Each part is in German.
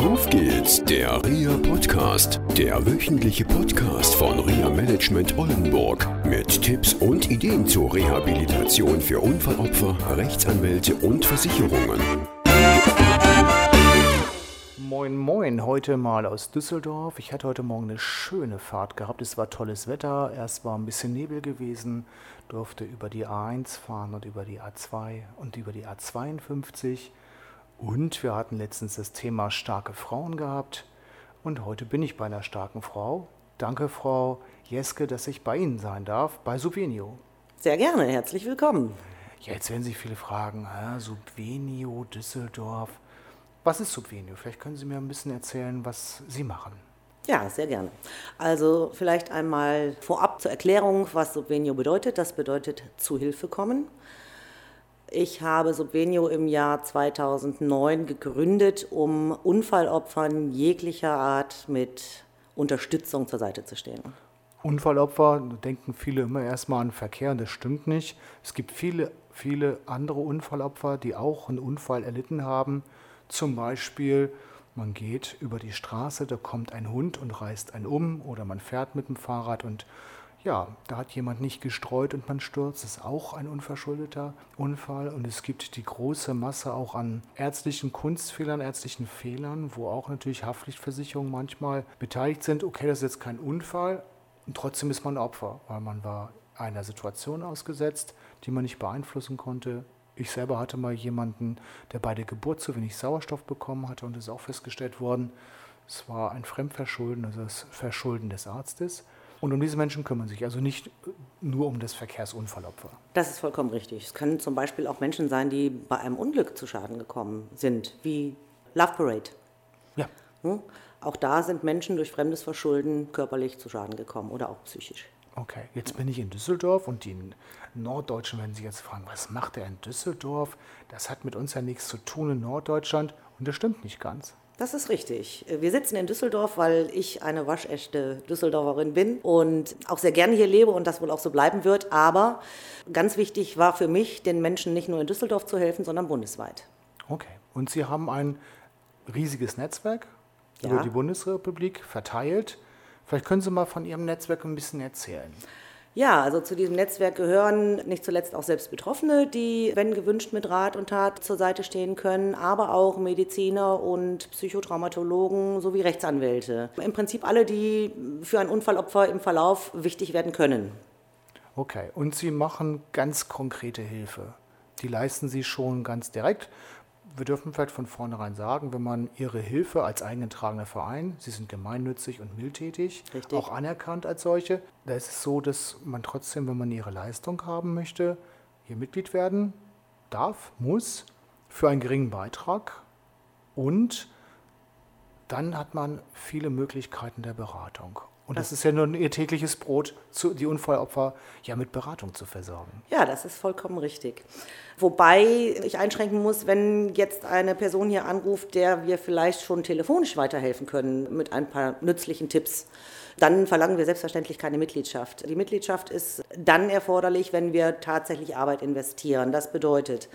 Auf geht's, der RIA Podcast, der wöchentliche Podcast von RIA Management Oldenburg mit Tipps und Ideen zur Rehabilitation für Unfallopfer, Rechtsanwälte und Versicherungen. Moin, moin, heute mal aus Düsseldorf. Ich hatte heute Morgen eine schöne Fahrt gehabt. Es war tolles Wetter. Erst war ein bisschen Nebel gewesen, durfte über die A1 fahren und über die A2 und über die A52. Und wir hatten letztens das Thema starke Frauen gehabt. Und heute bin ich bei einer starken Frau. Danke, Frau Jeske, dass ich bei Ihnen sein darf, bei Subvenio. Sehr gerne, herzlich willkommen. Ja, jetzt werden sich viele fragen, hä, Subvenio, Düsseldorf. Was ist Subvenio? Vielleicht können Sie mir ein bisschen erzählen, was Sie machen. Ja, sehr gerne. Also vielleicht einmal vorab zur Erklärung, was Subvenio bedeutet. Das bedeutet zu Hilfe kommen. Ich habe Subvenio im Jahr 2009 gegründet, um Unfallopfern jeglicher Art mit Unterstützung zur Seite zu stehen. Unfallopfer, da denken viele immer erstmal an Verkehr und das stimmt nicht. Es gibt viele, viele andere Unfallopfer, die auch einen Unfall erlitten haben. Zum Beispiel, man geht über die Straße, da kommt ein Hund und reißt einen um oder man fährt mit dem Fahrrad und ja, da hat jemand nicht gestreut und man stürzt. Das ist auch ein unverschuldeter Unfall. Und es gibt die große Masse auch an ärztlichen Kunstfehlern, ärztlichen Fehlern, wo auch natürlich Haftpflichtversicherungen manchmal beteiligt sind. Okay, das ist jetzt kein Unfall und trotzdem ist man Opfer, weil man war einer Situation ausgesetzt, die man nicht beeinflussen konnte. Ich selber hatte mal jemanden, der bei der Geburt zu wenig Sauerstoff bekommen hatte und es ist auch festgestellt worden, es war ein Fremdverschulden, also das Verschulden des Arztes. Und um diese Menschen kümmern sich also nicht nur um das Verkehrsunfallopfer. Das ist vollkommen richtig. Es können zum Beispiel auch Menschen sein, die bei einem Unglück zu Schaden gekommen sind, wie Love Parade. Ja. Hm? Auch da sind Menschen durch fremdes Verschulden körperlich zu Schaden gekommen oder auch psychisch. Okay, jetzt bin ich in Düsseldorf und die Norddeutschen werden sich jetzt fragen, was macht er in Düsseldorf? Das hat mit uns ja nichts zu tun in Norddeutschland und das stimmt nicht ganz. Das ist richtig. Wir sitzen in Düsseldorf, weil ich eine waschechte Düsseldorferin bin und auch sehr gerne hier lebe und das wohl auch so bleiben wird. Aber ganz wichtig war für mich, den Menschen nicht nur in Düsseldorf zu helfen, sondern bundesweit. Okay. Und Sie haben ein riesiges Netzwerk Ja. über die Bundesrepublik verteilt. Vielleicht können Sie mal von Ihrem Netzwerk ein bisschen erzählen. Ja, also zu diesem Netzwerk gehören nicht zuletzt auch selbst Betroffene, die, wenn gewünscht, mit Rat und Tat zur Seite stehen können, aber auch Mediziner und Psychotraumatologen sowie Rechtsanwälte. Im Prinzip alle, die für ein Unfallopfer im Verlauf wichtig werden können. Okay. Und Sie machen ganz konkrete Hilfe. Die leisten Sie schon ganz direkt. Wir dürfen vielleicht von vornherein sagen, wenn man Ihre Hilfe als eingetragener Verein, Sie sind gemeinnützig und mildtätig, Richtig. auch anerkannt als solche, da ist es so, dass man trotzdem, wenn man Ihre Leistung haben möchte, hier Mitglied werden darf, muss, für einen geringen Beitrag und dann hat man viele Möglichkeiten der Beratung. Und das ist ja nur ihr tägliches Brot, die Unfallopfer ja mit Beratung zu versorgen. Ja, das ist vollkommen richtig. Wobei ich einschränken muss, wenn jetzt eine Person hier anruft, der wir vielleicht schon telefonisch weiterhelfen können mit ein paar nützlichen Tipps, dann verlangen wir selbstverständlich keine Mitgliedschaft. Die Mitgliedschaft ist dann erforderlich, wenn wir tatsächlich Arbeit investieren. Das bedeutet,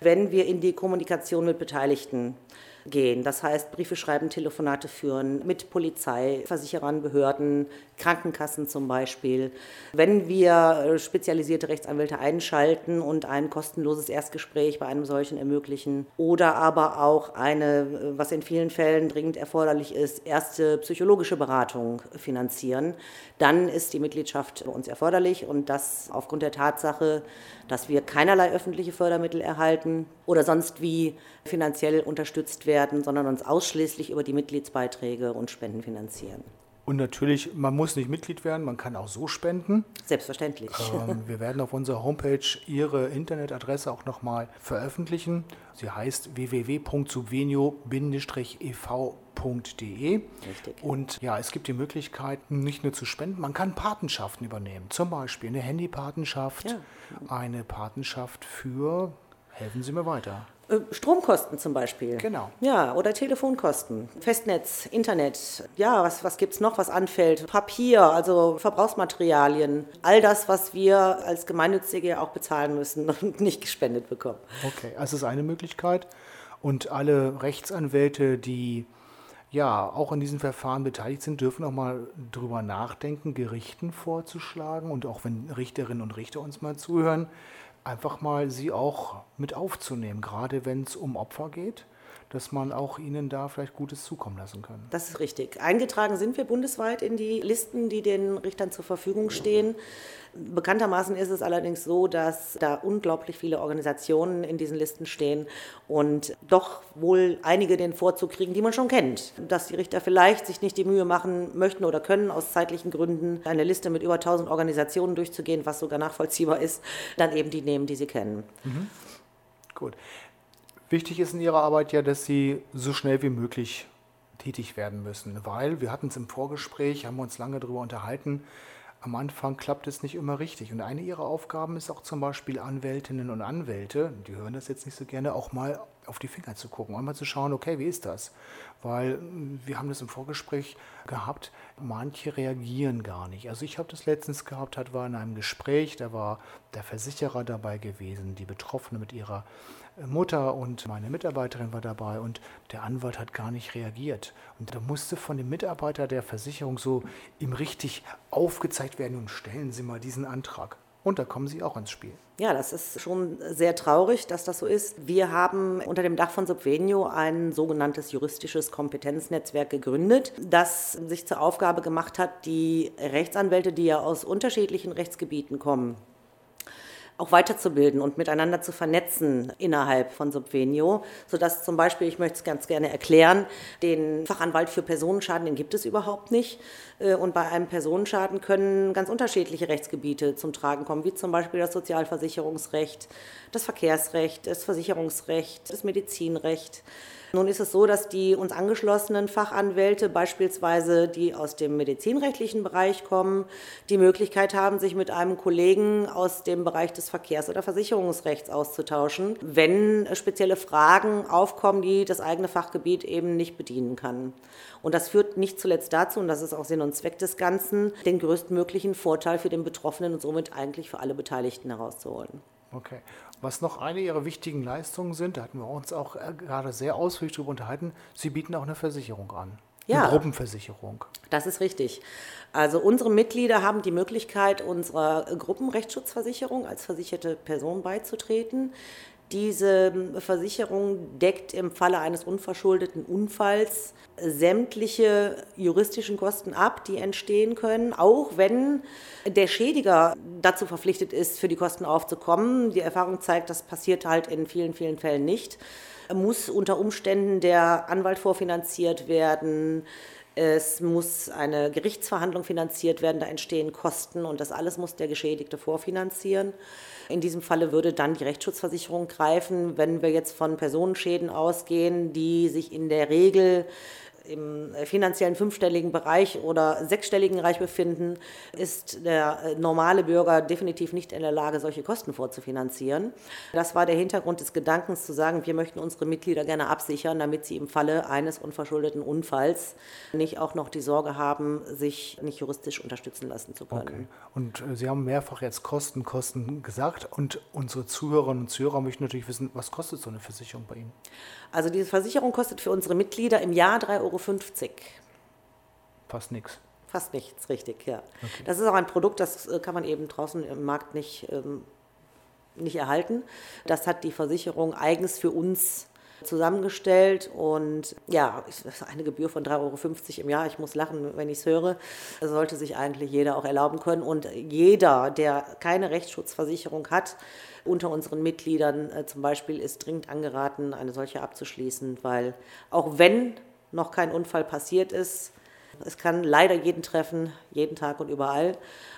wenn wir in die Kommunikation mit Beteiligten gehen. Das heißt, Briefe schreiben, Telefonate führen mit Polizei, Versicherern, Behörden, Krankenkassen zum Beispiel. Wenn wir äh, spezialisierte Rechtsanwälte einschalten und ein kostenloses Erstgespräch bei einem solchen ermöglichen oder aber auch eine, äh, was in vielen Fällen dringend erforderlich ist, erste psychologische Beratung finanzieren, dann ist die Mitgliedschaft bei uns erforderlich und das aufgrund der Tatsache, dass wir keinerlei öffentliche Fördermittel erhalten oder sonst wie finanziell unterstützt werden, sondern uns ausschließlich über die Mitgliedsbeiträge und Spenden finanzieren. Und natürlich, man muss nicht Mitglied werden, man kann auch so spenden. Selbstverständlich. Ähm, wir werden auf unserer Homepage Ihre Internetadresse auch nochmal veröffentlichen. Sie heißt www.subvenio-ev.de. Richtig. Und ja, es gibt die Möglichkeit, nicht nur zu spenden, man kann Patenschaften übernehmen. Zum Beispiel eine Handypatenschaft, Ja. eine Patenschaft für, helfen Sie mir weiter. Äh, Stromkosten zum Beispiel. Genau. Ja, oder Telefonkosten, Festnetz, Internet. Ja, was, was gibt es noch, was anfällt? Papier, also Verbrauchsmaterialien. All das, was wir als Gemeinnützige auch bezahlen müssen und nicht gespendet bekommen. Okay, also ist eine Möglichkeit. Und alle Rechtsanwälte, die ja auch in diesen Verfahren beteiligt sind, dürfen auch mal drüber nachdenken, Gerichten vorzuschlagen und auch wenn Richterinnen und Richter uns mal zuhören, einfach mal sie auch mit aufzunehmen, gerade wenn es um Opfer geht dass man auch ihnen da vielleicht Gutes zukommen lassen kann. Das ist richtig. Eingetragen sind wir bundesweit in die Listen, die den Richtern zur Verfügung stehen. Bekanntermaßen ist es allerdings so, dass da unglaublich viele Organisationen in diesen Listen stehen und doch wohl einige den Vorzug kriegen, die man schon kennt. Dass die Richter vielleicht sich nicht die Mühe machen möchten oder können, aus zeitlichen Gründen eine Liste mit über 1000 Organisationen durchzugehen, was sogar nachvollziehbar ist, dann eben die nehmen, die sie kennen. Mhm. Gut. Wichtig ist in Ihrer Arbeit ja, dass Sie so schnell wie möglich tätig werden müssen, weil wir hatten es im Vorgespräch, haben wir uns lange darüber unterhalten, am Anfang klappt es nicht immer richtig. Und eine ihrer Aufgaben ist auch zum Beispiel Anwältinnen und Anwälte, die hören das jetzt nicht so gerne, auch mal auf die Finger zu gucken, einmal zu schauen, okay, wie ist das? Weil hm, wir haben das im Vorgespräch gehabt, manche reagieren gar nicht. Also ich habe das letztens gehabt, hat war in einem Gespräch, da war der Versicherer dabei gewesen, die Betroffene mit ihrer Mutter und meine Mitarbeiterin war dabei und der Anwalt hat gar nicht reagiert. Und da musste von dem Mitarbeiter der Versicherung so ihm richtig aufgezeigt werden und stellen Sie mal diesen Antrag. Und da kommen Sie auch ins Spiel. Ja, das ist schon sehr traurig, dass das so ist. Wir haben unter dem Dach von Subvenio ein sogenanntes juristisches Kompetenznetzwerk gegründet, das sich zur Aufgabe gemacht hat, die Rechtsanwälte, die ja aus unterschiedlichen Rechtsgebieten kommen, auch weiterzubilden und miteinander zu vernetzen innerhalb von Subvenio, sodass zum Beispiel, ich möchte es ganz gerne erklären, den Fachanwalt für Personenschaden, den gibt es überhaupt nicht. Äh, und bei einem Personenschaden können ganz unterschiedliche Rechtsgebiete zum Tragen kommen, wie zum Beispiel das Sozialversicherungsrecht, das Verkehrsrecht, das Versicherungsrecht, das Medizinrecht. Nun ist es so, dass die uns angeschlossenen Fachanwälte, beispielsweise die aus dem medizinrechtlichen Bereich kommen, die Möglichkeit haben, sich mit einem Kollegen aus dem Bereich des Verkehrs- oder Versicherungsrechts auszutauschen, wenn spezielle Fragen aufkommen, die das eigene Fachgebiet eben nicht bedienen kann. Und das führt nicht zuletzt dazu, und das ist auch Sinn und Zweck des Ganzen, den größtmöglichen Vorteil für den Betroffenen und somit eigentlich für alle Beteiligten herauszuholen. Okay. Was noch eine Ihrer wichtigen Leistungen sind, da hatten wir uns auch äh, gerade sehr ausführlich darüber unterhalten, Sie bieten auch eine Versicherung an. Ja, eine Gruppenversicherung. Das ist richtig. Also unsere Mitglieder haben die Möglichkeit, unserer Gruppenrechtsschutzversicherung als versicherte Person beizutreten. Diese Versicherung deckt im Falle eines unverschuldeten Unfalls sämtliche juristischen Kosten ab, die entstehen können, auch wenn der Schädiger dazu verpflichtet ist, für die Kosten aufzukommen. Die Erfahrung zeigt, das passiert halt in vielen, vielen Fällen nicht. Muss unter Umständen der Anwalt vorfinanziert werden, es muss eine Gerichtsverhandlung finanziert werden, da entstehen Kosten und das alles muss der Geschädigte vorfinanzieren. In diesem Falle würde dann die Rechtsschutzversicherung greifen, wenn wir jetzt von Personenschäden ausgehen, die sich in der Regel im finanziellen fünfstelligen Bereich oder sechsstelligen Bereich befinden, ist der äh, normale Bürger definitiv nicht in der Lage, solche Kosten vorzufinanzieren. Das war der Hintergrund des Gedankens zu sagen, wir möchten unsere Mitglieder gerne absichern, damit sie im Falle eines unverschuldeten Unfalls nicht auch noch die Sorge haben, sich nicht juristisch unterstützen lassen zu können. Okay. Und äh, Sie haben mehrfach jetzt Kosten, Kosten gesagt und unsere Zuhörerinnen und Zuhörer möchten natürlich wissen, was kostet so eine Versicherung bei Ihnen? Also diese Versicherung kostet für unsere Mitglieder im Jahr 3,50 Euro. Fast nichts. Fast nichts, richtig, ja. Okay. Das ist auch ein Produkt, das äh, kann man eben draußen im Markt nicht, ähm, nicht erhalten. Das hat die Versicherung eigens für uns zusammengestellt und ja, eine Gebühr von 3,50 Euro im Jahr, ich muss lachen, wenn ich es höre, das sollte sich eigentlich jeder auch erlauben können und jeder, der keine Rechtsschutzversicherung hat, unter unseren Mitgliedern äh, zum Beispiel ist dringend angeraten, eine solche abzuschließen, weil auch wenn noch kein Unfall passiert ist, es kann leider jeden treffen, jeden Tag und überall,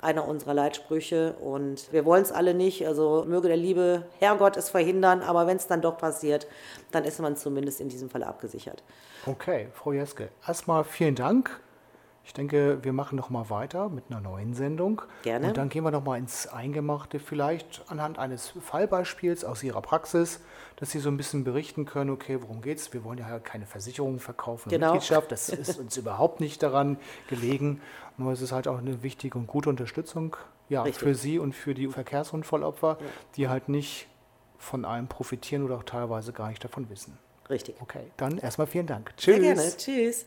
einer unserer Leitsprüche. Und wir wollen es alle nicht. Also möge der liebe Herrgott es verhindern, aber wenn es dann doch passiert, dann ist man zumindest in diesem Fall abgesichert. Okay, Frau Jeske, erstmal vielen Dank ich denke, wir machen noch mal weiter mit einer neuen Sendung. Gerne. Und dann gehen wir noch mal ins Eingemachte, vielleicht anhand eines Fallbeispiels aus Ihrer Praxis, dass Sie so ein bisschen berichten können, okay, worum geht es? Wir wollen ja keine Versicherung verkaufen, genau. Mitgliedschaft, das ist uns überhaupt nicht daran gelegen. Nur es ist halt auch eine wichtige und gute Unterstützung ja, für Sie und für die Verkehrsunfallopfer, ja. die halt nicht von allem profitieren oder auch teilweise gar nicht davon wissen. Richtig. Okay, dann erstmal vielen Dank. Tschüss. Sehr gerne. Tschüss.